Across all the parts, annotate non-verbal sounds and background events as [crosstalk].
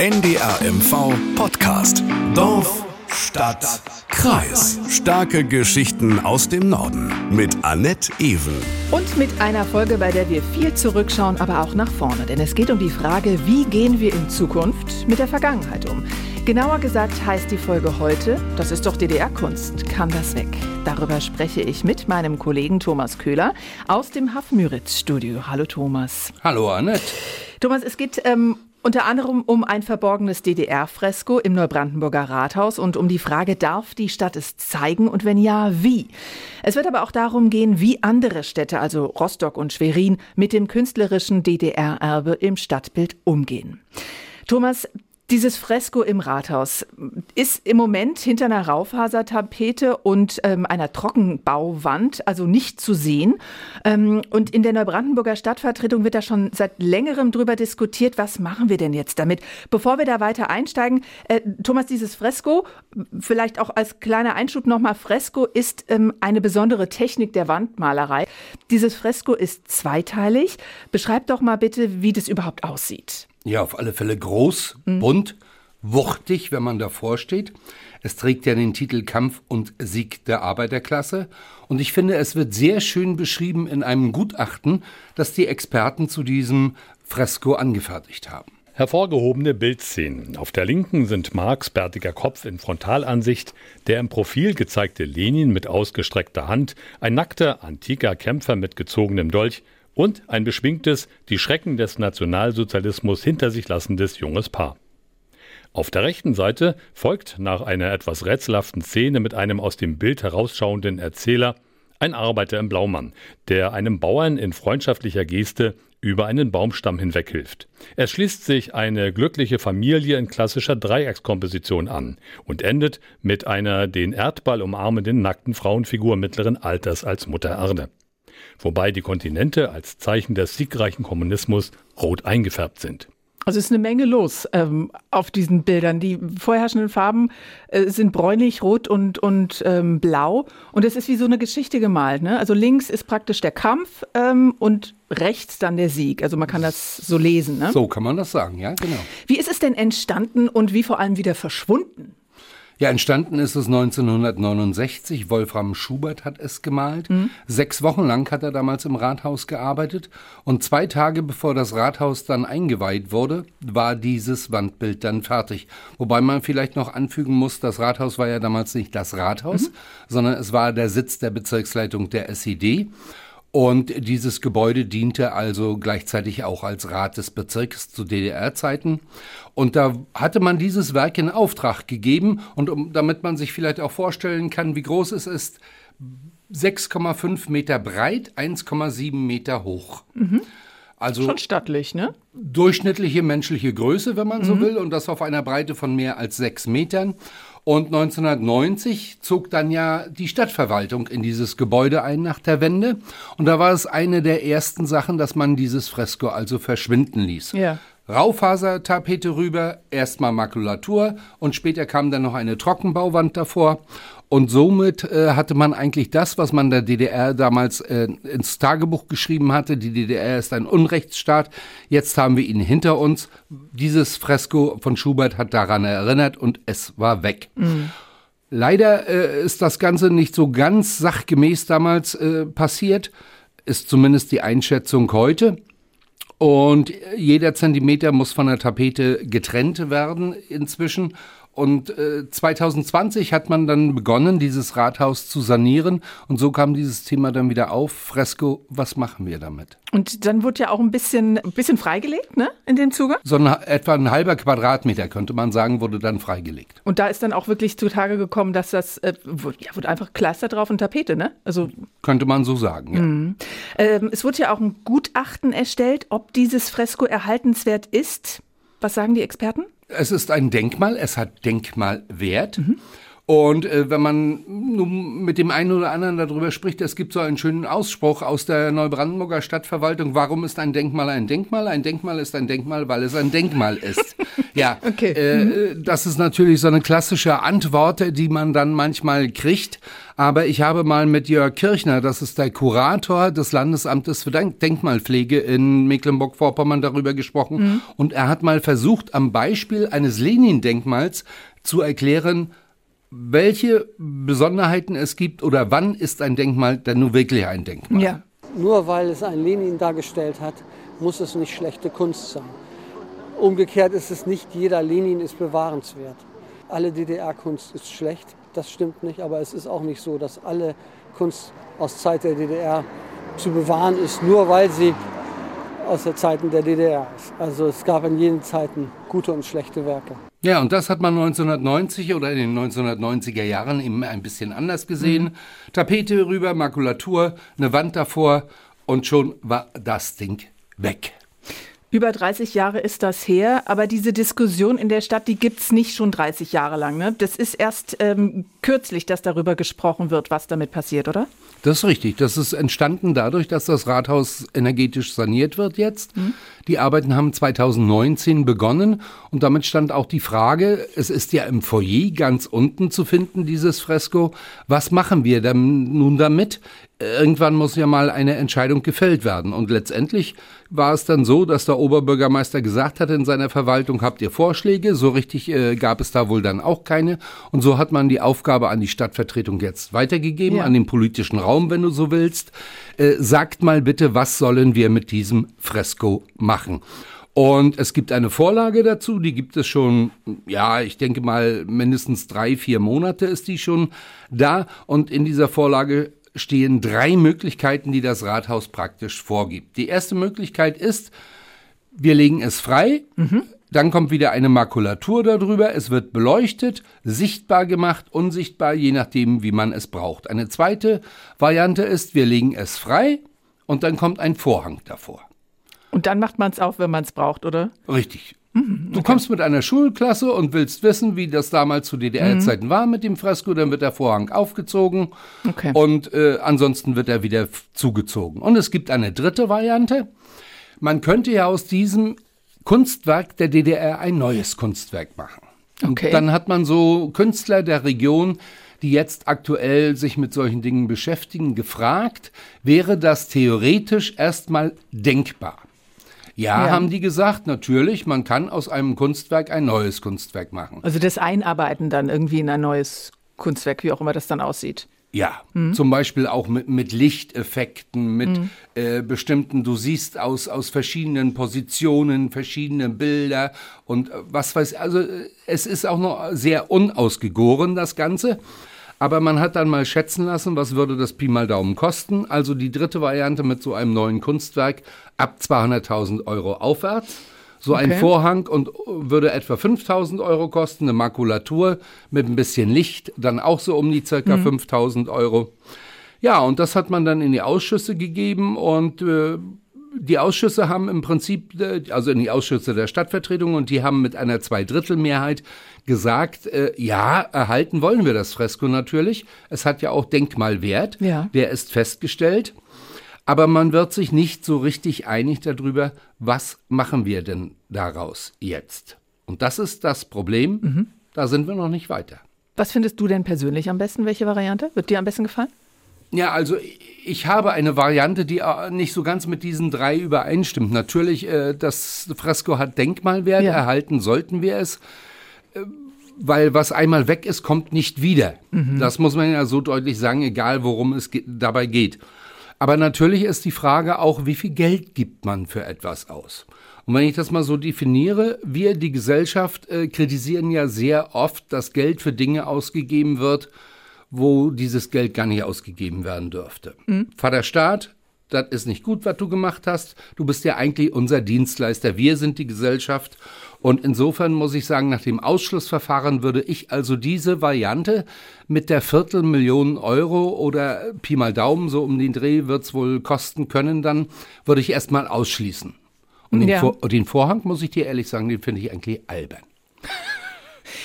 NDR MV Podcast. Dorf, Stadt, Kreis. Starke Geschichten aus dem Norden. Mit Annette Ewen. Und mit einer Folge, bei der wir viel zurückschauen, aber auch nach vorne. Denn es geht um die Frage, wie gehen wir in Zukunft mit der Vergangenheit um? Genauer gesagt heißt die Folge heute, das ist doch DDR-Kunst, kann das weg? Darüber spreche ich mit meinem Kollegen Thomas Köhler aus dem Haff-Müritz-Studio. Hallo Thomas. Hallo Annette. Thomas, es geht ähm, unter anderem um ein verborgenes DDR-Fresko im Neubrandenburger Rathaus und um die Frage, darf die Stadt es zeigen und wenn ja, wie? Es wird aber auch darum gehen, wie andere Städte, also Rostock und Schwerin, mit dem künstlerischen DDR-Erbe im Stadtbild umgehen. Thomas, dieses Fresko im Rathaus ist im Moment hinter einer Raufasertapete und ähm, einer Trockenbauwand, also nicht zu sehen. Ähm, und in der Neubrandenburger Stadtvertretung wird da schon seit längerem drüber diskutiert, was machen wir denn jetzt damit? Bevor wir da weiter einsteigen, äh, Thomas, dieses Fresko, vielleicht auch als kleiner Einschub nochmal, Fresko ist ähm, eine besondere Technik der Wandmalerei. Dieses Fresko ist zweiteilig. Beschreib doch mal bitte, wie das überhaupt aussieht. Ja, auf alle Fälle groß, bunt, wuchtig, wenn man davor steht. Es trägt ja den Titel Kampf und Sieg der Arbeiterklasse. Und ich finde, es wird sehr schön beschrieben in einem Gutachten, das die Experten zu diesem Fresko angefertigt haben. Hervorgehobene Bildszenen. Auf der linken sind Marx bärtiger Kopf in Frontalansicht, der im Profil gezeigte Lenin mit ausgestreckter Hand, ein nackter, antiker Kämpfer mit gezogenem Dolch und ein beschwingtes, die Schrecken des Nationalsozialismus hinter sich lassendes junges Paar. Auf der rechten Seite folgt nach einer etwas rätselhaften Szene mit einem aus dem Bild herausschauenden Erzähler ein Arbeiter im Blaumann, der einem Bauern in freundschaftlicher Geste über einen Baumstamm hinweg hilft. Es schließt sich eine glückliche Familie in klassischer Dreieckskomposition an und endet mit einer den Erdball umarmenden nackten Frauenfigur mittleren Alters als Mutter Erde wobei die Kontinente als Zeichen des siegreichen Kommunismus rot eingefärbt sind. Also es ist eine Menge los ähm, auf diesen Bildern. Die vorherrschenden Farben äh, sind bräunlich, rot und, und ähm, blau. Und es ist wie so eine Geschichte gemalt. Ne? Also links ist praktisch der Kampf ähm, und rechts dann der Sieg. Also man kann das so lesen. Ne? So kann man das sagen, ja, genau. Wie ist es denn entstanden und wie vor allem wieder verschwunden? Ja, entstanden ist es 1969. Wolfram Schubert hat es gemalt. Mhm. Sechs Wochen lang hat er damals im Rathaus gearbeitet. Und zwei Tage bevor das Rathaus dann eingeweiht wurde, war dieses Wandbild dann fertig. Wobei man vielleicht noch anfügen muss, das Rathaus war ja damals nicht das Rathaus, mhm. sondern es war der Sitz der Bezirksleitung der SED. Und dieses Gebäude diente also gleichzeitig auch als Rat des Bezirks zu DDR-Zeiten. Und da hatte man dieses Werk in Auftrag gegeben. Und um, damit man sich vielleicht auch vorstellen kann, wie groß es ist, 6,5 Meter breit, 1,7 Meter hoch. Mhm. Also schon stattlich, ne? Durchschnittliche menschliche Größe, wenn man mhm. so will, und das auf einer Breite von mehr als sechs Metern. Und 1990 zog dann ja die Stadtverwaltung in dieses Gebäude ein nach der Wende. Und da war es eine der ersten Sachen, dass man dieses Fresko also verschwinden ließ. Ja. Raufasertapete rüber, erstmal Makulatur und später kam dann noch eine Trockenbauwand davor. Und somit äh, hatte man eigentlich das, was man der DDR damals äh, ins Tagebuch geschrieben hatte. Die DDR ist ein Unrechtsstaat. Jetzt haben wir ihn hinter uns. Dieses Fresko von Schubert hat daran erinnert und es war weg. Mhm. Leider äh, ist das Ganze nicht so ganz sachgemäß damals äh, passiert, ist zumindest die Einschätzung heute. Und jeder Zentimeter muss von der Tapete getrennt werden inzwischen. Und äh, 2020 hat man dann begonnen, dieses Rathaus zu sanieren. Und so kam dieses Thema dann wieder auf. Fresko, was machen wir damit? Und dann wurde ja auch ein bisschen, ein bisschen freigelegt, ne, in dem Zuge? So ein, etwa ein halber Quadratmeter, könnte man sagen, wurde dann freigelegt. Und da ist dann auch wirklich zutage gekommen, dass das, äh, ja, wurde einfach Kleister drauf und Tapete, ne? Also. Könnte man so sagen, ja. Mhm. Ähm, es wurde ja auch ein Gutachten erstellt, ob dieses Fresko erhaltenswert ist. Was sagen die Experten? Es ist ein Denkmal, es hat Denkmalwert. Mhm. Und äh, wenn man nun mit dem einen oder anderen darüber spricht, es gibt so einen schönen Ausspruch aus der Neubrandenburger Stadtverwaltung, warum ist ein Denkmal ein Denkmal? Ein Denkmal ist ein Denkmal, weil es ein Denkmal ist. [laughs] ja, okay. äh, mhm. das ist natürlich so eine klassische Antwort, die man dann manchmal kriegt. Aber ich habe mal mit Jörg Kirchner, das ist der Kurator des Landesamtes für Denkmalpflege in Mecklenburg-Vorpommern, darüber gesprochen. Mhm. Und er hat mal versucht, am Beispiel eines Lenin-Denkmals zu erklären, welche Besonderheiten es gibt oder wann ist ein Denkmal denn nur wirklich ein Denkmal? Ja. Nur weil es ein Lenin dargestellt hat, muss es nicht schlechte Kunst sein. Umgekehrt ist es nicht jeder Lenin ist bewahrenswert. Alle DDR-Kunst ist schlecht, das stimmt nicht, aber es ist auch nicht so, dass alle Kunst aus Zeit der DDR zu bewahren ist, nur weil sie aus den Zeiten der DDR ist. Also es gab in jenen Zeiten gute und schlechte Werke. Ja, und das hat man 1990 oder in den 1990er Jahren eben ein bisschen anders gesehen. Mhm. Tapete rüber, Makulatur, eine Wand davor und schon war das Ding weg. Über 30 Jahre ist das her, aber diese Diskussion in der Stadt, die gibt's nicht schon 30 Jahre lang. Ne? Das ist erst ähm, kürzlich, dass darüber gesprochen wird, was damit passiert, oder? Das ist richtig. Das ist entstanden dadurch, dass das Rathaus energetisch saniert wird jetzt. Mhm. Die Arbeiten haben 2019 begonnen und damit stand auch die Frage, es ist ja im Foyer ganz unten zu finden, dieses Fresko. Was machen wir denn nun damit? Irgendwann muss ja mal eine Entscheidung gefällt werden. Und letztendlich war es dann so, dass der Oberbürgermeister gesagt hat in seiner Verwaltung, habt ihr Vorschläge? So richtig äh, gab es da wohl dann auch keine. Und so hat man die Aufgabe an die Stadtvertretung jetzt weitergegeben, ja. an den politischen Raum, wenn du so willst. Äh, sagt mal bitte, was sollen wir mit diesem Fresko machen? Und es gibt eine Vorlage dazu, die gibt es schon, ja, ich denke mal, mindestens drei, vier Monate ist die schon da. Und in dieser Vorlage stehen drei Möglichkeiten, die das Rathaus praktisch vorgibt. Die erste Möglichkeit ist, wir legen es frei, mhm. dann kommt wieder eine Makulatur darüber, es wird beleuchtet, sichtbar gemacht, unsichtbar, je nachdem, wie man es braucht. Eine zweite Variante ist, wir legen es frei und dann kommt ein Vorhang davor. Und dann macht man es auf, wenn man es braucht, oder? Richtig. Mhm, okay. Du kommst mit einer Schulklasse und willst wissen, wie das damals zu DDR-Zeiten mhm. war mit dem Fresko, dann wird der Vorhang aufgezogen okay. und äh, ansonsten wird er wieder zugezogen. Und es gibt eine dritte Variante. Man könnte ja aus diesem Kunstwerk der DDR ein neues Kunstwerk machen. Okay. Und dann hat man so Künstler der Region, die jetzt aktuell sich mit solchen Dingen beschäftigen, gefragt, wäre das theoretisch erstmal denkbar? Ja, ja, haben die gesagt, natürlich, man kann aus einem Kunstwerk ein neues Kunstwerk machen. Also das Einarbeiten dann irgendwie in ein neues Kunstwerk, wie auch immer das dann aussieht. Ja, mhm. zum Beispiel auch mit, mit Lichteffekten, mit mhm. äh, bestimmten, du siehst aus, aus verschiedenen Positionen verschiedene Bilder und äh, was weiß ich, also äh, es ist auch noch sehr unausgegoren, das Ganze. Aber man hat dann mal schätzen lassen, was würde das Pi mal Daumen kosten. Also die dritte Variante mit so einem neuen Kunstwerk ab 200.000 Euro aufwärts. So okay. ein Vorhang und würde etwa 5000 Euro kosten, eine Makulatur mit ein bisschen Licht, dann auch so um die circa mhm. 5000 Euro. Ja, und das hat man dann in die Ausschüsse gegeben und äh, die Ausschüsse haben im Prinzip, äh, also in die Ausschüsse der Stadtvertretung, und die haben mit einer Zweidrittelmehrheit gesagt, äh, ja, erhalten wollen wir das Fresko natürlich. Es hat ja auch Denkmalwert, ja. der ist festgestellt. Aber man wird sich nicht so richtig einig darüber, was machen wir denn daraus jetzt? Und das ist das Problem. Mhm. Da sind wir noch nicht weiter. Was findest du denn persönlich am besten? Welche Variante? Wird dir am besten gefallen? Ja, also ich habe eine Variante, die äh, nicht so ganz mit diesen drei übereinstimmt. Natürlich, äh, das Fresko hat Denkmalwert, ja. erhalten sollten wir es, weil was einmal weg ist, kommt nicht wieder. Mhm. Das muss man ja so deutlich sagen, egal worum es ge dabei geht. Aber natürlich ist die Frage auch, wie viel Geld gibt man für etwas aus? Und wenn ich das mal so definiere, wir, die Gesellschaft, äh, kritisieren ja sehr oft, dass Geld für Dinge ausgegeben wird, wo dieses Geld gar nicht ausgegeben werden dürfte. Mhm. Vater Staat, das ist nicht gut, was du gemacht hast. Du bist ja eigentlich unser Dienstleister. Wir sind die Gesellschaft. Und insofern muss ich sagen, nach dem Ausschlussverfahren würde ich also diese Variante mit der Viertelmillion Euro oder Pi mal Daumen, so um den Dreh wird's wohl kosten können, dann würde ich erstmal ausschließen. Und ja. den, Vor den Vorhang, muss ich dir ehrlich sagen, den finde ich eigentlich albern. [laughs]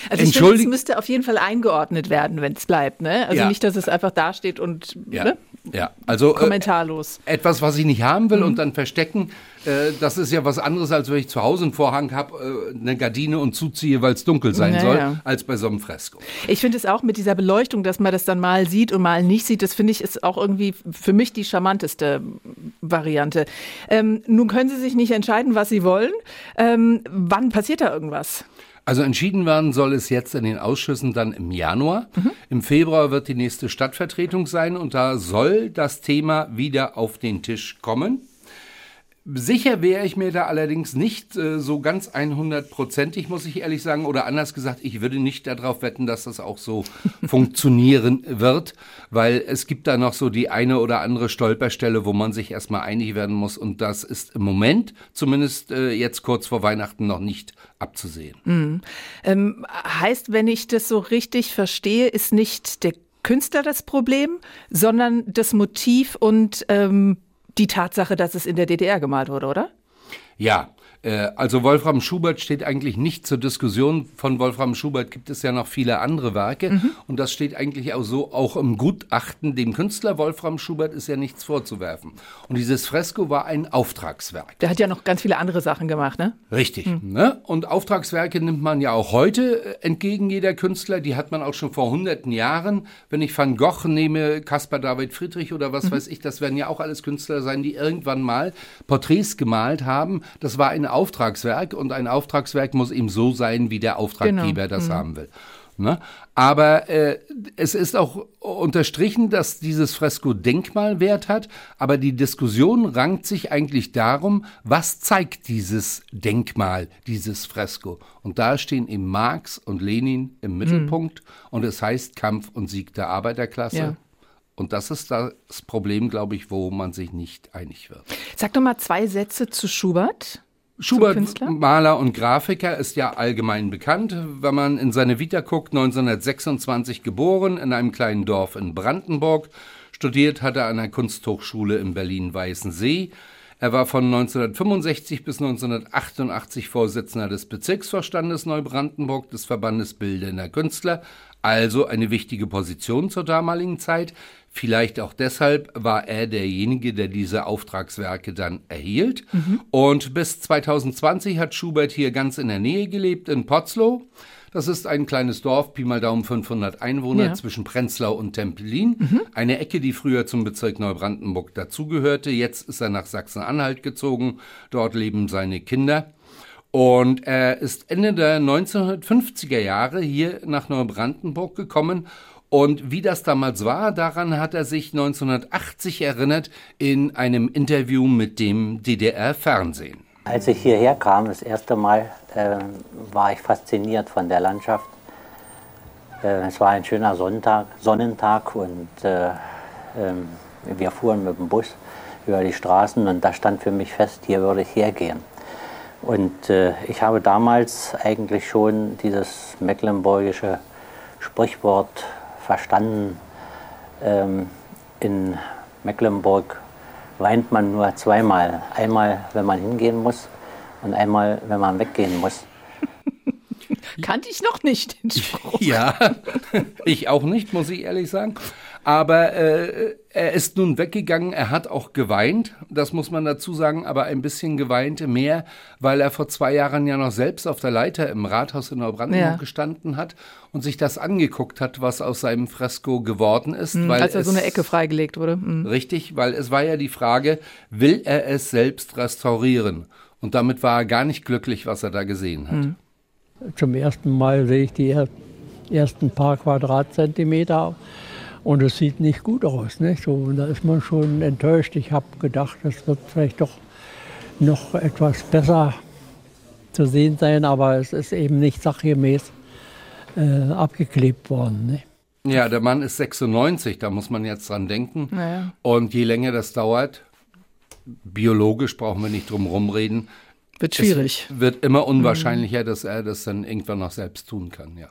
Also ich finde, es müsste auf jeden Fall eingeordnet werden, wenn es bleibt. Ne? Also ja. nicht, dass es einfach dasteht und ja. Ne? Ja, also äh, kommentarlos. Äh, etwas, was ich nicht haben will mhm. und dann verstecken, äh, das ist ja was anderes, als wenn ich zu Hause einen Vorhang habe, äh, eine Gardine und zuziehe, weil es dunkel sein ja, soll, als bei so einem Fresko. Ich finde es auch mit dieser Beleuchtung, dass man das dann mal sieht und mal nicht sieht, das finde ich ist auch irgendwie für mich die charmanteste Variante. Ähm, nun können Sie sich nicht entscheiden, was Sie wollen. Ähm, wann passiert da irgendwas? Also entschieden werden soll es jetzt in den Ausschüssen dann im Januar. Mhm. Im Februar wird die nächste Stadtvertretung sein und da soll das Thema wieder auf den Tisch kommen. Sicher wäre ich mir da allerdings nicht äh, so ganz 100%ig, muss ich ehrlich sagen. Oder anders gesagt, ich würde nicht darauf wetten, dass das auch so [laughs] funktionieren wird, weil es gibt da noch so die eine oder andere Stolperstelle, wo man sich erstmal einig werden muss. Und das ist im Moment, zumindest äh, jetzt kurz vor Weihnachten, noch nicht abzusehen. Mhm. Ähm, heißt, wenn ich das so richtig verstehe, ist nicht der Künstler das Problem, sondern das Motiv und ähm, die Tatsache, dass es in der DDR gemalt wurde, oder? Ja, also Wolfram Schubert steht eigentlich nicht zur Diskussion. Von Wolfram Schubert gibt es ja noch viele andere Werke. Mhm. Und das steht eigentlich auch so, auch im Gutachten. Dem Künstler Wolfram Schubert ist ja nichts vorzuwerfen. Und dieses Fresko war ein Auftragswerk. Der hat ja noch ganz viele andere Sachen gemacht, ne? Richtig. Mhm. Ne? Und Auftragswerke nimmt man ja auch heute äh, entgegen jeder Künstler. Die hat man auch schon vor hunderten Jahren. Wenn ich Van Gogh nehme, Caspar David Friedrich oder was mhm. weiß ich, das werden ja auch alles Künstler sein, die irgendwann mal Porträts gemalt haben. Das war eine Auftragswerk und ein Auftragswerk muss eben so sein, wie der Auftraggeber genau. das mhm. haben will. Ne? Aber äh, es ist auch unterstrichen, dass dieses Fresko Denkmalwert hat, aber die Diskussion rankt sich eigentlich darum, was zeigt dieses Denkmal, dieses Fresko. Und da stehen eben Marx und Lenin im Mittelpunkt mhm. und es heißt Kampf und Sieg der Arbeiterklasse. Ja. Und das ist das Problem, glaube ich, wo man sich nicht einig wird. Sag doch mal zwei Sätze zu Schubert. Schubert, Maler und Grafiker, ist ja allgemein bekannt. Wenn man in seine Vita guckt, 1926 geboren, in einem kleinen Dorf in Brandenburg. Studiert hat er an der Kunsthochschule in Berlin-Weißensee. Er war von 1965 bis 1988 Vorsitzender des Bezirksvorstandes Neubrandenburg des Verbandes Bildender Künstler, also eine wichtige Position zur damaligen Zeit. Vielleicht auch deshalb war er derjenige, der diese Auftragswerke dann erhielt. Mhm. Und bis 2020 hat Schubert hier ganz in der Nähe gelebt, in Potzlow. Das ist ein kleines Dorf, Pi mal Daumen 500 Einwohner ja. zwischen Prenzlau und Tempelin. Mhm. Eine Ecke, die früher zum Bezirk Neubrandenburg dazugehörte. Jetzt ist er nach Sachsen-Anhalt gezogen. Dort leben seine Kinder. Und er ist Ende der 1950er Jahre hier nach Neubrandenburg gekommen und wie das damals war, daran hat er sich 1980 erinnert in einem Interview mit dem DDR-Fernsehen. Als ich hierher kam, das erste Mal, äh, war ich fasziniert von der Landschaft. Äh, es war ein schöner Sonntag, Sonnentag und äh, ähm, wir fuhren mit dem Bus über die Straßen und da stand für mich fest, hier würde ich hergehen. Und äh, ich habe damals eigentlich schon dieses mecklenburgische Sprichwort verstanden. Ähm, in Mecklenburg weint man nur zweimal. Einmal, wenn man hingehen muss und einmal, wenn man weggehen muss. [laughs] Kannte ich noch nicht den Spruch. Ja, [laughs] ich auch nicht, muss ich ehrlich sagen. Aber äh, er ist nun weggegangen, er hat auch geweint, das muss man dazu sagen, aber ein bisschen geweint mehr, weil er vor zwei Jahren ja noch selbst auf der Leiter im Rathaus in Neubrandenburg ja. gestanden hat und sich das angeguckt hat, was aus seinem Fresko geworden ist. Mhm, als er so eine Ecke freigelegt wurde. Mhm. Richtig, weil es war ja die Frage, will er es selbst restaurieren? Und damit war er gar nicht glücklich, was er da gesehen hat. Mhm. Zum ersten Mal sehe ich die ersten paar Quadratzentimeter und es sieht nicht gut aus. Nicht? So, da ist man schon enttäuscht. Ich habe gedacht, es wird vielleicht doch noch etwas besser zu sehen sein, aber es ist eben nicht sachgemäß äh, abgeklebt worden. Nicht? Ja, der Mann ist 96, da muss man jetzt dran denken. Naja. Und je länger das dauert, biologisch brauchen wir nicht drum rumreden, wird schwierig. Es wird immer unwahrscheinlicher, mhm. dass er das dann irgendwann noch selbst tun kann, ja.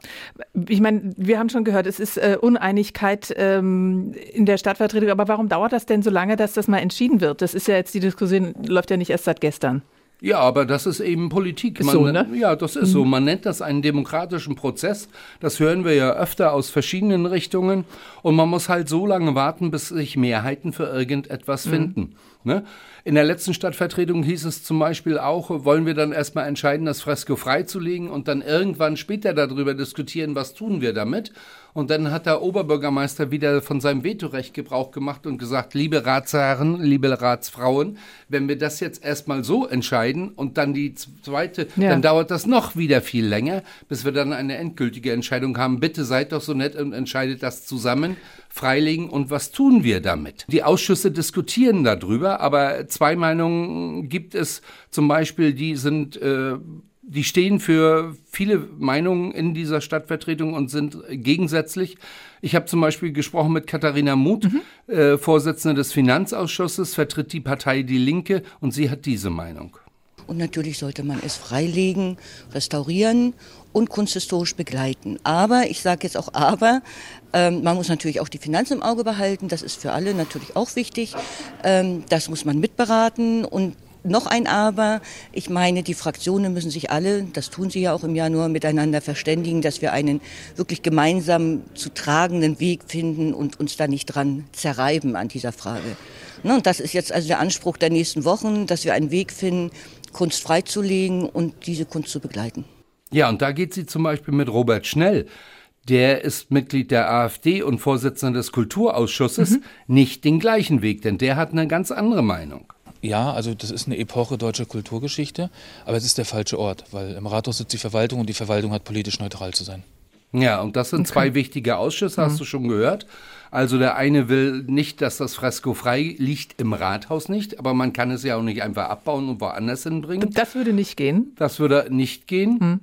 Ich meine, wir haben schon gehört, es ist äh, Uneinigkeit ähm, in der Stadtvertretung, aber warum dauert das denn so lange, dass das mal entschieden wird? Das ist ja jetzt, die Diskussion läuft ja nicht erst seit gestern. Ja, aber das ist eben Politik. Ist so, ne? Ja, das ist mhm. so. Man nennt das einen demokratischen Prozess. Das hören wir ja öfter aus verschiedenen Richtungen. Und man muss halt so lange warten, bis sich Mehrheiten für irgendetwas mhm. finden. Ne? In der letzten Stadtvertretung hieß es zum Beispiel auch, wollen wir dann erstmal entscheiden, das Fresko freizulegen und dann irgendwann später darüber diskutieren, was tun wir damit. Und dann hat der Oberbürgermeister wieder von seinem Vetorecht Gebrauch gemacht und gesagt, liebe Ratsherren, liebe Ratsfrauen, wenn wir das jetzt erstmal so entscheiden und dann die zweite, ja. dann dauert das noch wieder viel länger, bis wir dann eine endgültige Entscheidung haben. Bitte seid doch so nett und entscheidet das zusammen, freilegen und was tun wir damit? Die Ausschüsse diskutieren darüber, aber zwei Meinungen gibt es zum Beispiel, die sind äh, die stehen für viele Meinungen in dieser Stadtvertretung und sind gegensätzlich. Ich habe zum Beispiel gesprochen mit Katharina Muth, mhm. äh, Vorsitzende des Finanzausschusses, vertritt die Partei Die Linke und sie hat diese Meinung. Und natürlich sollte man es freilegen, restaurieren und kunsthistorisch begleiten. Aber, ich sage jetzt auch aber, ähm, man muss natürlich auch die Finanzen im Auge behalten. Das ist für alle natürlich auch wichtig. Ähm, das muss man mitberaten und noch ein Aber. Ich meine, die Fraktionen müssen sich alle, das tun sie ja auch im Januar, miteinander verständigen, dass wir einen wirklich gemeinsam zu tragenden Weg finden und uns da nicht dran zerreiben an dieser Frage. Ne, und das ist jetzt also der Anspruch der nächsten Wochen, dass wir einen Weg finden, Kunst freizulegen und diese Kunst zu begleiten. Ja, und da geht sie zum Beispiel mit Robert Schnell. Der ist Mitglied der AfD und Vorsitzender des Kulturausschusses, mhm. nicht den gleichen Weg, denn der hat eine ganz andere Meinung. Ja, also das ist eine Epoche deutscher Kulturgeschichte, aber es ist der falsche Ort, weil im Rathaus sitzt die Verwaltung und die Verwaltung hat politisch neutral zu sein. Ja, und das sind okay. zwei wichtige Ausschüsse, hast mhm. du schon gehört. Also der eine will nicht, dass das Fresko frei liegt im Rathaus nicht, aber man kann es ja auch nicht einfach abbauen und woanders hinbringen. Das würde nicht gehen. Das würde nicht gehen. Mhm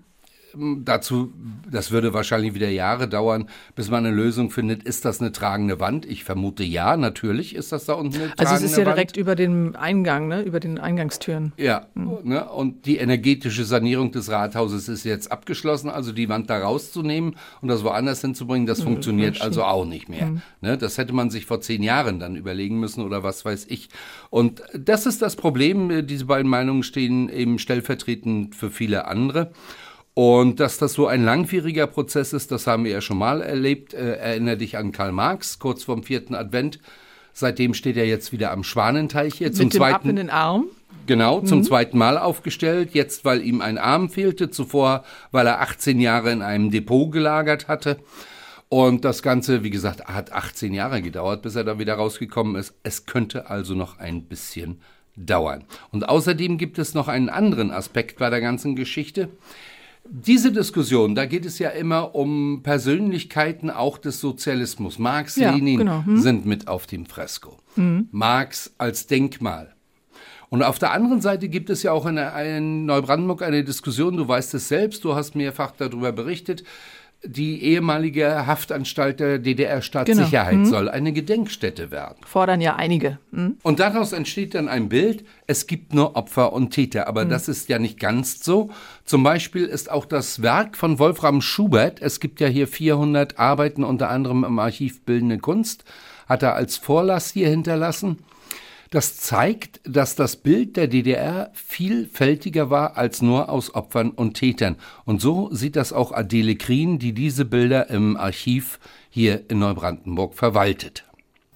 dazu, das würde wahrscheinlich wieder Jahre dauern, bis man eine Lösung findet. Ist das eine tragende Wand? Ich vermute ja, natürlich ist das da unten eine tragende Wand. Also es ist ja Wand. direkt über den Eingang, ne? über den Eingangstüren. Ja, mhm. ne? und die energetische Sanierung des Rathauses ist jetzt abgeschlossen, also die Wand da rauszunehmen und das woanders hinzubringen, das mhm, funktioniert also auch nicht mehr. Mhm. Ne? Das hätte man sich vor zehn Jahren dann überlegen müssen oder was weiß ich. Und das ist das Problem, diese beiden Meinungen stehen eben stellvertretend für viele andere. Und dass das so ein langwieriger Prozess ist, das haben wir ja schon mal erlebt. Äh, erinnere dich an Karl Marx, kurz vorm vierten Advent. Seitdem steht er jetzt wieder am Schwanenteich hier. Mit zum dem zweiten, abenden Arm? Genau, zum mhm. zweiten Mal aufgestellt. Jetzt, weil ihm ein Arm fehlte. Zuvor, weil er 18 Jahre in einem Depot gelagert hatte. Und das Ganze, wie gesagt, hat 18 Jahre gedauert, bis er da wieder rausgekommen ist. Es könnte also noch ein bisschen dauern. Und außerdem gibt es noch einen anderen Aspekt bei der ganzen Geschichte. Diese Diskussion, da geht es ja immer um Persönlichkeiten auch des Sozialismus. Marx, ja, Lenin genau. hm. sind mit auf dem Fresko. Hm. Marx als Denkmal. Und auf der anderen Seite gibt es ja auch in, in Neubrandenburg eine Diskussion, du weißt es selbst, du hast mehrfach darüber berichtet, die ehemalige Haftanstalt der DDR-Staatssicherheit genau. hm. soll eine Gedenkstätte werden. Fordern ja einige. Hm. Und daraus entsteht dann ein Bild, es gibt nur Opfer und Täter. Aber hm. das ist ja nicht ganz so. Zum Beispiel ist auch das Werk von Wolfram Schubert, es gibt ja hier 400 Arbeiten, unter anderem im Archiv Bildende Kunst, hat er als Vorlass hier hinterlassen. Das zeigt, dass das Bild der DDR vielfältiger war als nur aus Opfern und Tätern. Und so sieht das auch Adele Krien, die diese Bilder im Archiv hier in Neubrandenburg verwaltet.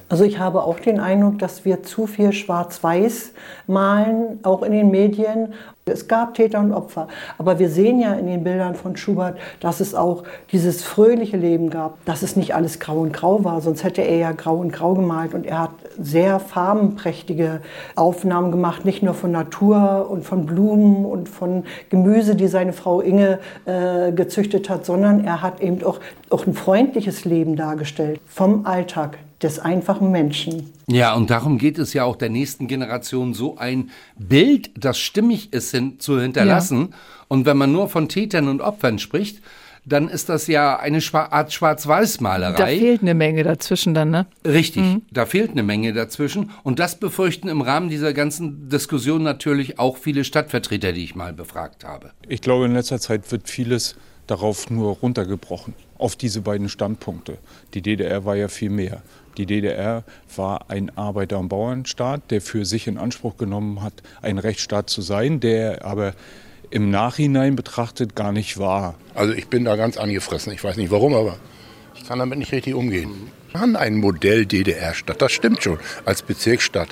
Also ich habe auch den Eindruck, dass wir zu viel Schwarz-Weiß malen, auch in den Medien. Es gab Täter und Opfer, aber wir sehen ja in den Bildern von Schubert, dass es auch dieses fröhliche Leben gab, dass es nicht alles grau und grau war, sonst hätte er ja grau und grau gemalt. Und er hat sehr farbenprächtige Aufnahmen gemacht, nicht nur von Natur und von Blumen und von Gemüse, die seine Frau Inge äh, gezüchtet hat, sondern er hat eben auch, auch ein freundliches Leben dargestellt vom Alltag des einfachen Menschen. Ja, und darum geht es ja auch der nächsten Generation, so ein Bild, das stimmig ist, hin, zu hinterlassen. Ja. Und wenn man nur von Tätern und Opfern spricht, dann ist das ja eine Art Schwarz-Weiß-Malerei. Da fehlt eine Menge dazwischen dann, ne? Richtig, mhm. da fehlt eine Menge dazwischen. Und das befürchten im Rahmen dieser ganzen Diskussion natürlich auch viele Stadtvertreter, die ich mal befragt habe. Ich glaube, in letzter Zeit wird vieles darauf nur runtergebrochen, auf diese beiden Standpunkte. Die DDR war ja viel mehr. Die DDR war ein Arbeiter- und Bauernstaat, der für sich in Anspruch genommen hat, ein Rechtsstaat zu sein, der aber im Nachhinein betrachtet gar nicht war. Also ich bin da ganz angefressen. Ich weiß nicht warum, aber ich kann damit nicht richtig umgehen. Wir haben ein Modell DDR-Stadt, das stimmt schon, als Bezirksstadt.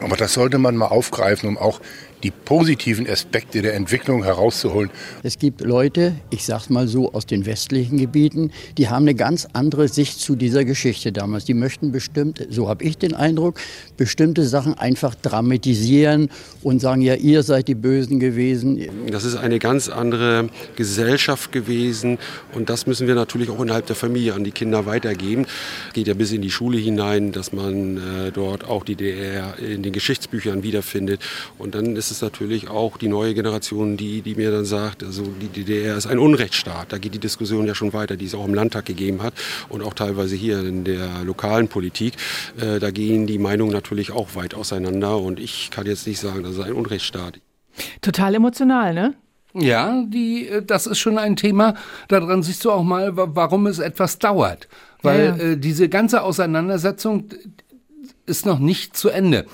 Aber das sollte man mal aufgreifen, um auch die positiven Aspekte der Entwicklung herauszuholen. Es gibt Leute, ich sag's mal so, aus den westlichen Gebieten, die haben eine ganz andere Sicht zu dieser Geschichte damals. Die möchten bestimmt, so habe ich den Eindruck, bestimmte Sachen einfach dramatisieren und sagen, ja, ihr seid die Bösen gewesen. Das ist eine ganz andere Gesellschaft gewesen und das müssen wir natürlich auch innerhalb der Familie an die Kinder weitergeben. Geht ja bis in die Schule hinein, dass man äh, dort auch die DDR in den Geschichtsbüchern wiederfindet und dann ist es natürlich auch die neue Generation, die, die mir dann sagt, also die DDR ist ein Unrechtsstaat. Da geht die Diskussion ja schon weiter, die es auch im Landtag gegeben hat und auch teilweise hier in der lokalen Politik. Äh, da gehen die Meinungen natürlich auch weit auseinander und ich kann jetzt nicht sagen, das ist ein Unrechtsstaat. Total emotional, ne? Ja, die, äh, das ist schon ein Thema. Daran siehst du auch mal, warum es etwas dauert. Weil ja, ja. Äh, diese ganze Auseinandersetzung ist noch nicht zu Ende.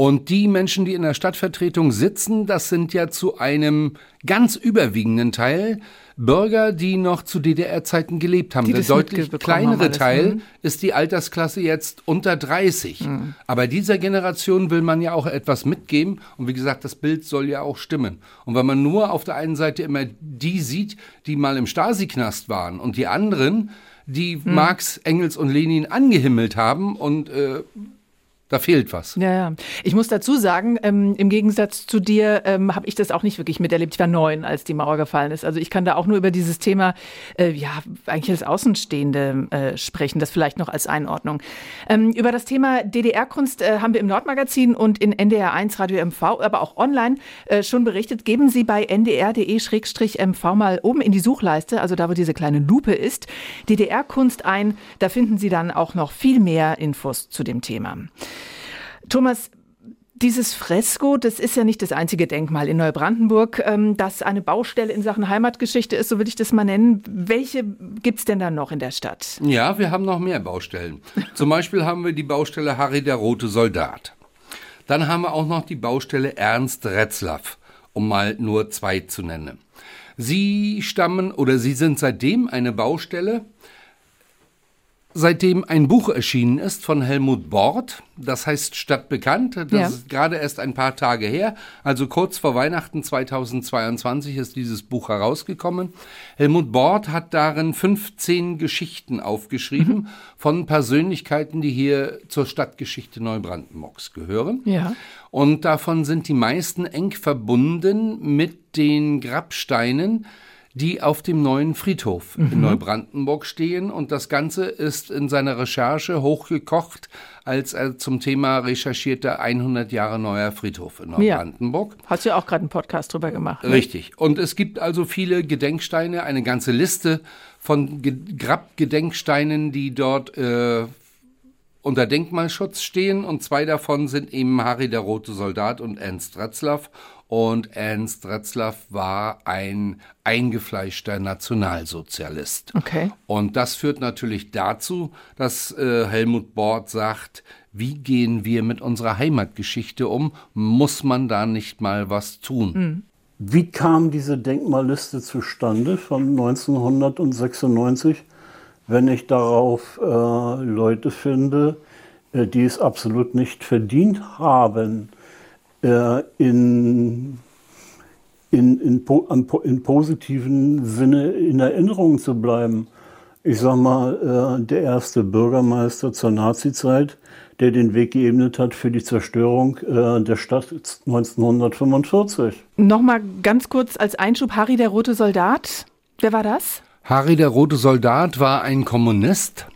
Und die Menschen, die in der Stadtvertretung sitzen, das sind ja zu einem ganz überwiegenden Teil Bürger, die noch zu DDR-Zeiten gelebt haben. Der deutlich kleinere alles, Teil mhm. ist die Altersklasse jetzt unter 30. Mhm. Aber dieser Generation will man ja auch etwas mitgeben. Und wie gesagt, das Bild soll ja auch stimmen. Und wenn man nur auf der einen Seite immer die sieht, die mal im Stasi-Knast waren und die anderen, die mhm. Marx, Engels und Lenin angehimmelt haben und äh, da fehlt was. Ja, ja. Ich muss dazu sagen, ähm, im Gegensatz zu dir ähm, habe ich das auch nicht wirklich miterlebt. Ich war neun, als die Mauer gefallen ist. Also ich kann da auch nur über dieses Thema, äh, ja, eigentlich als Außenstehende äh, sprechen. Das vielleicht noch als Einordnung. Ähm, über das Thema DDR-Kunst äh, haben wir im Nordmagazin und in NDR1 Radio MV, aber auch online äh, schon berichtet. Geben Sie bei ndr.de-mv mal oben in die Suchleiste, also da, wo diese kleine Lupe ist, DDR-Kunst ein. Da finden Sie dann auch noch viel mehr Infos zu dem Thema. Thomas, dieses Fresko, das ist ja nicht das einzige Denkmal in Neubrandenburg, ähm, das eine Baustelle in Sachen Heimatgeschichte ist, so würde ich das mal nennen. Welche gibt es denn da noch in der Stadt? Ja, wir haben noch mehr Baustellen. [laughs] Zum Beispiel haben wir die Baustelle Harry der Rote Soldat. Dann haben wir auch noch die Baustelle Ernst Retzlaff, um mal nur zwei zu nennen. Sie stammen oder sie sind seitdem eine Baustelle, seitdem ein Buch erschienen ist von Helmut Bort, das heißt Stadtbekannt. Das ja. ist gerade erst ein paar Tage her, also kurz vor Weihnachten 2022 ist dieses Buch herausgekommen. Helmut Bort hat darin 15 Geschichten aufgeschrieben mhm. von Persönlichkeiten, die hier zur Stadtgeschichte Neubrandenburgs gehören. Ja. Und davon sind die meisten eng verbunden mit den Grabsteinen, die auf dem neuen Friedhof mhm. in Neubrandenburg stehen. Und das Ganze ist in seiner Recherche hochgekocht, als er zum Thema recherchierte 100 Jahre neuer Friedhof in Neubrandenburg. Ja. Hast du ja auch gerade einen Podcast drüber gemacht. Ne? Richtig. Und es gibt also viele Gedenksteine, eine ganze Liste von Grabgedenksteinen, die dort äh, unter Denkmalschutz stehen. Und zwei davon sind eben Harry der Rote Soldat und Ernst Retzlaff. Und Ernst Retzlaff war ein eingefleischter Nationalsozialist. Okay. Und das führt natürlich dazu, dass äh, Helmut Bort sagt, wie gehen wir mit unserer Heimatgeschichte um? Muss man da nicht mal was tun? Mhm. Wie kam diese Denkmalliste zustande von 1996, wenn ich darauf äh, Leute finde, äh, die es absolut nicht verdient haben? Äh, in, in, in, in, positiven Sinne in Erinnerung zu bleiben. Ich sag mal, äh, der erste Bürgermeister zur Nazizeit, der den Weg geebnet hat für die Zerstörung äh, der Stadt 1945. Nochmal ganz kurz als Einschub, Harry der Rote Soldat. Wer war das? Harry der Rote Soldat war ein Kommunist,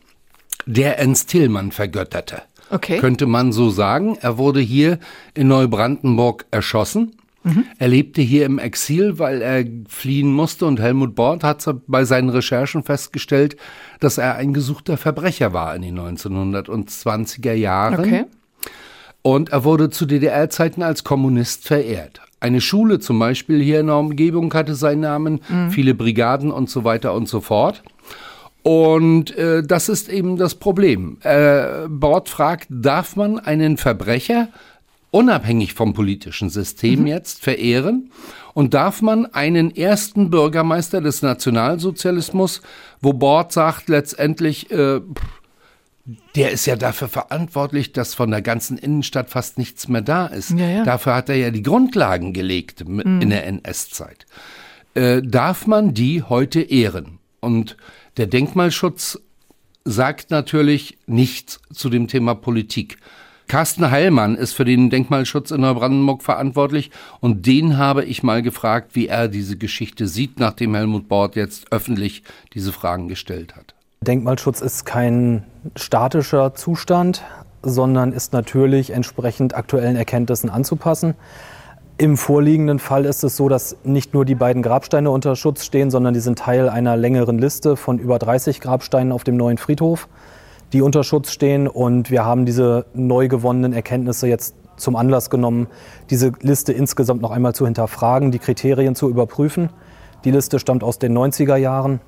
der Ernst Tillmann vergötterte. Okay. Könnte man so sagen. Er wurde hier in Neubrandenburg erschossen. Mhm. Er lebte hier im Exil, weil er fliehen musste und Helmut Bort hat bei seinen Recherchen festgestellt, dass er ein gesuchter Verbrecher war in den 1920er Jahren. Okay. Und er wurde zu DDR-Zeiten als Kommunist verehrt. Eine Schule zum Beispiel hier in der Umgebung hatte seinen Namen, mhm. viele Brigaden und so weiter und so fort. Und äh, das ist eben das Problem. Äh, Bord fragt, darf man einen Verbrecher unabhängig vom politischen System mhm. jetzt verehren? Und darf man einen ersten Bürgermeister des Nationalsozialismus, wo Bord sagt letztendlich, äh, der ist ja dafür verantwortlich, dass von der ganzen Innenstadt fast nichts mehr da ist. Ja, ja. Dafür hat er ja die Grundlagen gelegt mhm. in der NS-Zeit. Äh, darf man die heute ehren? Und der Denkmalschutz sagt natürlich nichts zu dem Thema Politik. Carsten Heilmann ist für den Denkmalschutz in Neubrandenburg verantwortlich und den habe ich mal gefragt, wie er diese Geschichte sieht, nachdem Helmut Bord jetzt öffentlich diese Fragen gestellt hat. Denkmalschutz ist kein statischer Zustand, sondern ist natürlich entsprechend aktuellen Erkenntnissen anzupassen. Im vorliegenden Fall ist es so, dass nicht nur die beiden Grabsteine unter Schutz stehen, sondern die sind Teil einer längeren Liste von über 30 Grabsteinen auf dem neuen Friedhof, die unter Schutz stehen. Und wir haben diese neu gewonnenen Erkenntnisse jetzt zum Anlass genommen, diese Liste insgesamt noch einmal zu hinterfragen, die Kriterien zu überprüfen. Die Liste stammt aus den 90er Jahren.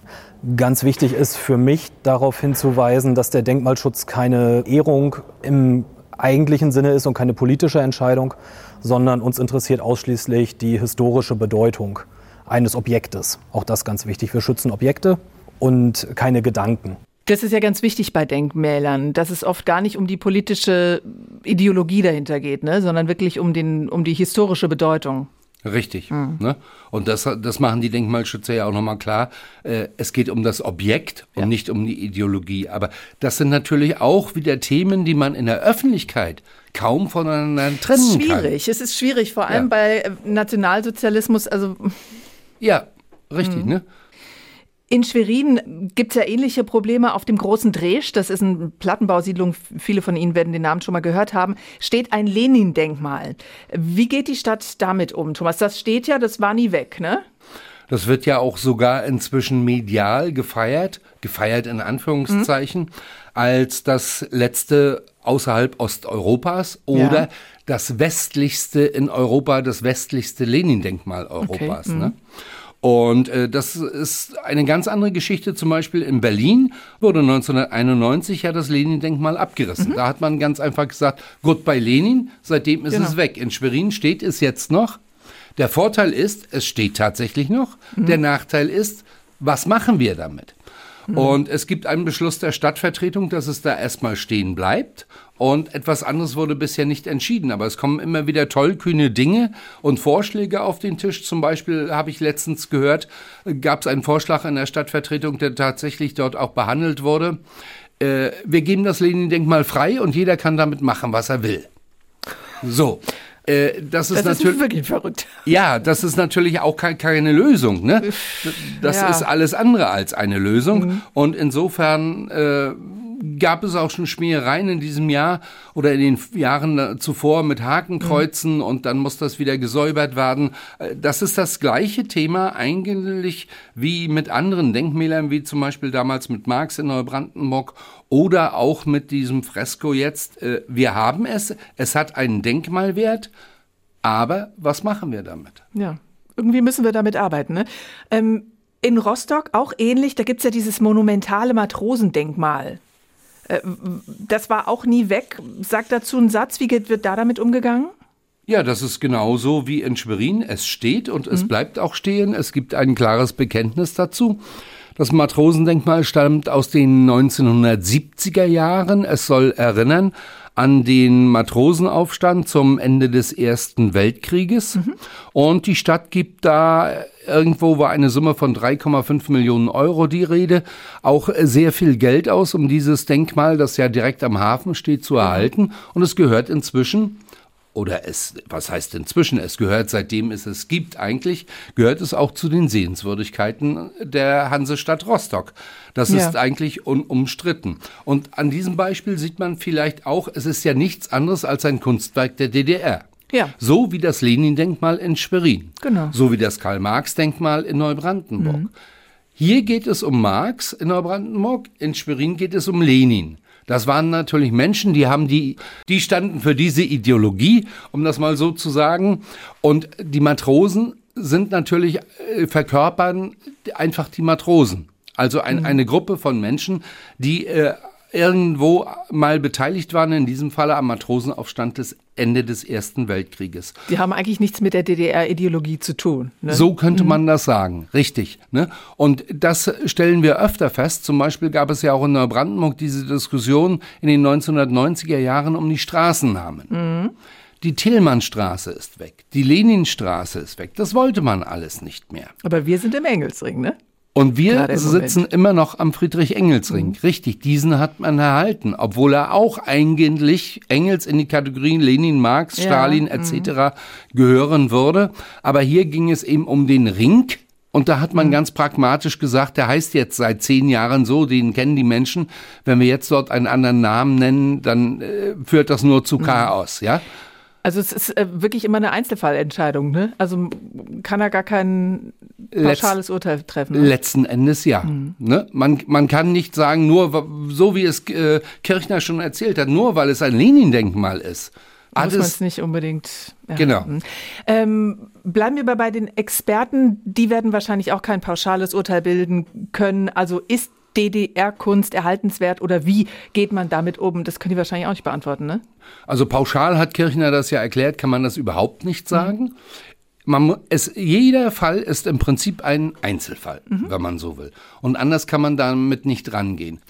Ganz wichtig ist für mich darauf hinzuweisen, dass der Denkmalschutz keine Ehrung im eigentlichen Sinne ist und keine politische Entscheidung, sondern uns interessiert ausschließlich die historische Bedeutung eines Objektes. Auch das ganz wichtig. Wir schützen Objekte und keine Gedanken. Das ist ja ganz wichtig bei Denkmälern, dass es oft gar nicht um die politische Ideologie dahinter geht, ne, sondern wirklich um, den, um die historische Bedeutung. Richtig. Mhm. Ne? Und das, das machen die Denkmalschützer ja auch nochmal klar. Äh, es geht um das Objekt und ja. nicht um die Ideologie. Aber das sind natürlich auch wieder Themen, die man in der Öffentlichkeit kaum voneinander trennen kann. Es ist schwierig. Kann. Es ist schwierig, vor allem ja. bei äh, Nationalsozialismus. Also ja, richtig. Mhm. Ne? In Schwerin gibt es ja ähnliche Probleme auf dem großen Dresch. Das ist eine Plattenbausiedlung. Viele von Ihnen werden den Namen schon mal gehört haben. Steht ein Lenin-Denkmal. Wie geht die Stadt damit um, Thomas? Das steht ja, das war nie weg, ne? Das wird ja auch sogar inzwischen medial gefeiert, gefeiert in Anführungszeichen, mhm. als das letzte außerhalb Osteuropas oder ja. das westlichste in Europa, das westlichste Lenin-Denkmal Europas. Okay. Ne? Und äh, das ist eine ganz andere Geschichte. Zum Beispiel in Berlin wurde 1991 ja das Lenin-Denkmal abgerissen. Mhm. Da hat man ganz einfach gesagt, Goodbye Lenin, seitdem ist genau. es weg. In Schwerin steht es jetzt noch. Der Vorteil ist, es steht tatsächlich noch. Mhm. Der Nachteil ist, was machen wir damit? Mhm. Und es gibt einen Beschluss der Stadtvertretung, dass es da erstmal stehen bleibt. Und etwas anderes wurde bisher nicht entschieden. Aber es kommen immer wieder tollkühne Dinge und Vorschläge auf den Tisch. Zum Beispiel habe ich letztens gehört, gab es einen Vorschlag in der Stadtvertretung, der tatsächlich dort auch behandelt wurde. Äh, wir geben das Lenin-Denkmal frei und jeder kann damit machen, was er will. So. Äh, das ist das natürlich ist wirklich verrückt. Ja, das ist natürlich auch keine, keine Lösung. Ne? Das ja. ist alles andere als eine Lösung. Mhm. Und insofern äh, gab es auch schon Schmierereien in diesem Jahr oder in den Jahren zuvor mit Hakenkreuzen mhm. und dann muss das wieder gesäubert werden. Äh, das ist das gleiche Thema eigentlich wie mit anderen Denkmälern, wie zum Beispiel damals mit Marx in Neubrandenburg oder auch mit diesem Fresko jetzt. Äh, wir haben es, es hat einen Denkmalwert, aber was machen wir damit? Ja, irgendwie müssen wir damit arbeiten. Ne? Ähm, in Rostock auch ähnlich, da gibt es ja dieses monumentale Matrosendenkmal. Äh, das war auch nie weg. Sag dazu einen Satz, wie wird da damit umgegangen? Ja, das ist genauso wie in Schwerin. Es steht und es mhm. bleibt auch stehen. Es gibt ein klares Bekenntnis dazu. Das Matrosendenkmal stammt aus den 1970er Jahren. Es soll erinnern an den Matrosenaufstand zum Ende des Ersten Weltkrieges. Mhm. Und die Stadt gibt da irgendwo war eine Summe von 3,5 Millionen Euro die Rede. Auch sehr viel Geld aus, um dieses Denkmal, das ja direkt am Hafen steht, zu erhalten. Und es gehört inzwischen oder es, was heißt inzwischen, es gehört, seitdem es es gibt eigentlich, gehört es auch zu den Sehenswürdigkeiten der Hansestadt Rostock. Das ja. ist eigentlich unumstritten. Und an diesem Beispiel sieht man vielleicht auch, es ist ja nichts anderes als ein Kunstwerk der DDR. Ja. So wie das Lenin-Denkmal in Schwerin. Genau. So wie das Karl-Marx-Denkmal in Neubrandenburg. Mhm. Hier geht es um Marx in Neubrandenburg, in Schwerin geht es um Lenin. Das waren natürlich Menschen, die haben die, die standen für diese Ideologie, um das mal so zu sagen. Und die Matrosen sind natürlich, äh, verkörpern einfach die Matrosen. Also ein, mhm. eine Gruppe von Menschen, die äh, irgendwo mal beteiligt waren, in diesem Falle am Matrosenaufstand des Ende des Ersten Weltkrieges. Die haben eigentlich nichts mit der DDR-Ideologie zu tun. Ne? So könnte mhm. man das sagen, richtig. Ne? Und das stellen wir öfter fest. Zum Beispiel gab es ja auch in Neubrandenburg diese Diskussion in den 1990er Jahren um die Straßennamen. Mhm. Die Tillmannstraße ist weg, die Leninstraße ist weg. Das wollte man alles nicht mehr. Aber wir sind im Engelsring, ne? Und wir sitzen Moment. immer noch am Friedrich-Engels-Ring. Mhm. Richtig, diesen hat man erhalten, obwohl er auch eigentlich Engels in die Kategorien Lenin, Marx, ja. Stalin etc. Mhm. gehören würde. Aber hier ging es eben um den Ring. Und da hat man mhm. ganz pragmatisch gesagt, der heißt jetzt seit zehn Jahren so, den kennen die Menschen. Wenn wir jetzt dort einen anderen Namen nennen, dann äh, führt das nur zu mhm. Chaos, ja? Also es ist äh, wirklich immer eine Einzelfallentscheidung, ne? Also kann er gar kein pauschales Letz, Urteil treffen. Ne? Letzten Endes ja. Mhm. Ne? Man, man kann nicht sagen, nur so wie es äh, Kirchner schon erzählt hat, nur weil es ein Lenin-Denkmal ist. Muss man es nicht unbedingt. Ja. Genau. Ähm, bleiben wir bei den Experten. Die werden wahrscheinlich auch kein pauschales Urteil bilden können. Also ist DDR-Kunst erhaltenswert oder wie geht man damit um? Das können die wahrscheinlich auch nicht beantworten, ne? Also pauschal hat Kirchner das ja erklärt, kann man das überhaupt nicht sagen. Mhm. Man, es, jeder Fall ist im Prinzip ein Einzelfall, mhm. wenn man so will. Und anders kann man damit nicht rangehen.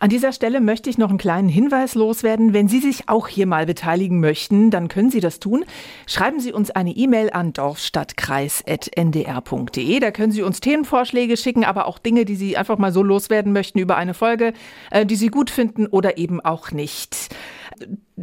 An dieser Stelle möchte ich noch einen kleinen Hinweis loswerden. Wenn Sie sich auch hier mal beteiligen möchten, dann können Sie das tun. Schreiben Sie uns eine E-Mail an dorfstadtkreis.ndr.de. Da können Sie uns Themenvorschläge schicken, aber auch Dinge, die Sie einfach mal so loswerden möchten über eine Folge, äh, die Sie gut finden oder eben auch nicht.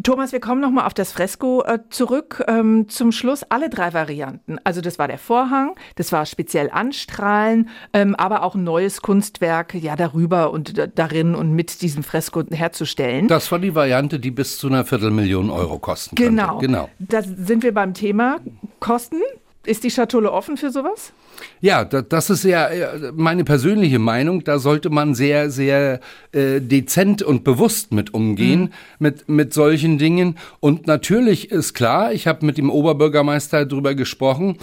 Thomas, wir kommen nochmal auf das Fresko äh, zurück. Ähm, zum Schluss alle drei Varianten. Also das war der Vorhang, das war speziell Anstrahlen, ähm, aber auch ein neues Kunstwerk ja darüber und äh, darin und mit diesem Fresko herzustellen. Das war die Variante, die bis zu einer Viertelmillion Euro kosten genau. könnte. Genau. Da sind wir beim Thema Kosten. Ist die Schatulle offen für sowas? Ja, das ist ja äh, meine persönliche Meinung. Da sollte man sehr, sehr äh, dezent und bewusst mit umgehen, mhm. mit, mit solchen Dingen. Und natürlich ist klar, ich habe mit dem Oberbürgermeister darüber gesprochen,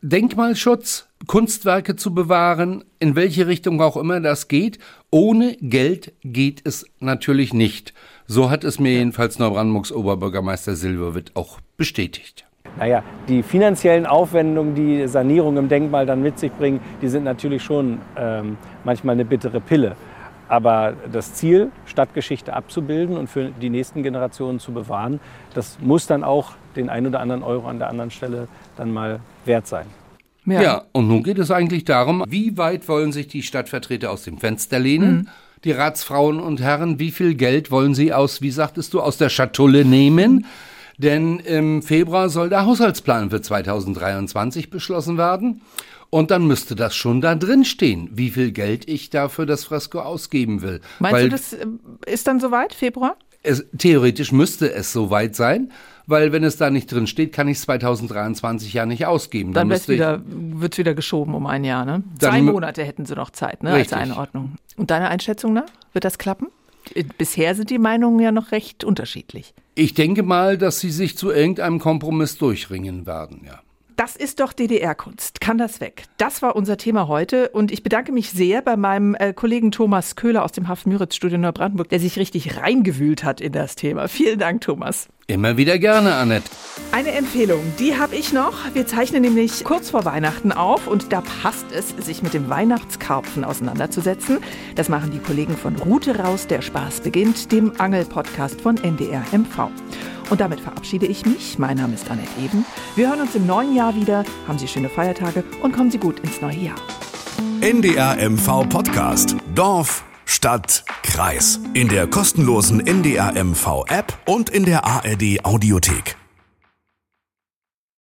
Denkmalschutz, Kunstwerke zu bewahren, in welche Richtung auch immer das geht, ohne Geld geht es natürlich nicht. So hat es mir jedenfalls Neubrandenburgs Oberbürgermeister Silberwitt auch bestätigt. Naja, die finanziellen Aufwendungen, die Sanierung im Denkmal dann mit sich bringen, die sind natürlich schon ähm, manchmal eine bittere Pille. Aber das Ziel, Stadtgeschichte abzubilden und für die nächsten Generationen zu bewahren, das muss dann auch den ein oder anderen Euro an der anderen Stelle dann mal wert sein. Ja. ja, und nun geht es eigentlich darum, wie weit wollen sich die Stadtvertreter aus dem Fenster lehnen? Mhm. Die Ratsfrauen und Herren, wie viel Geld wollen sie aus, wie sagtest du, aus der Schatulle nehmen? Mhm denn im Februar soll der Haushaltsplan für 2023 beschlossen werden. Und dann müsste das schon da drin stehen, wie viel Geld ich da für das Fresko ausgeben will. Meinst Weil du, das äh, ist dann soweit, Februar? Es, theoretisch müsste es soweit sein, weil wenn es da nicht drin steht, kann ich es 2023 ja nicht ausgeben. Dann, dann wird es wieder, wieder geschoben um ein Jahr, ne? Zwei Monate hätten sie noch Zeit, ne, richtig. als Einordnung. Und deine Einschätzung nach? Wird das klappen? Bisher sind die Meinungen ja noch recht unterschiedlich. Ich denke mal, dass sie sich zu irgendeinem Kompromiss durchringen werden, ja. Das ist doch DDR-Kunst. Kann das weg? Das war unser Thema heute und ich bedanke mich sehr bei meinem äh, Kollegen Thomas Köhler aus dem Hafen-Müritz-Studio Neubrandenburg, der sich richtig reingewühlt hat in das Thema. Vielen Dank, Thomas. Immer wieder gerne, Annette. Eine Empfehlung, die habe ich noch. Wir zeichnen nämlich kurz vor Weihnachten auf und da passt es, sich mit dem Weihnachtskarpfen auseinanderzusetzen. Das machen die Kollegen von Route raus, der Spaß beginnt, dem Angel-Podcast von NDR MV. Und damit verabschiede ich mich. Mein Name ist Annette Eben. Wir hören uns im neuen Jahr wieder. Haben Sie schöne Feiertage und kommen Sie gut ins neue Jahr. NDR MV Podcast. Dorf, Stadt, Kreis. In der kostenlosen NDR MV App und in der ARD Audiothek.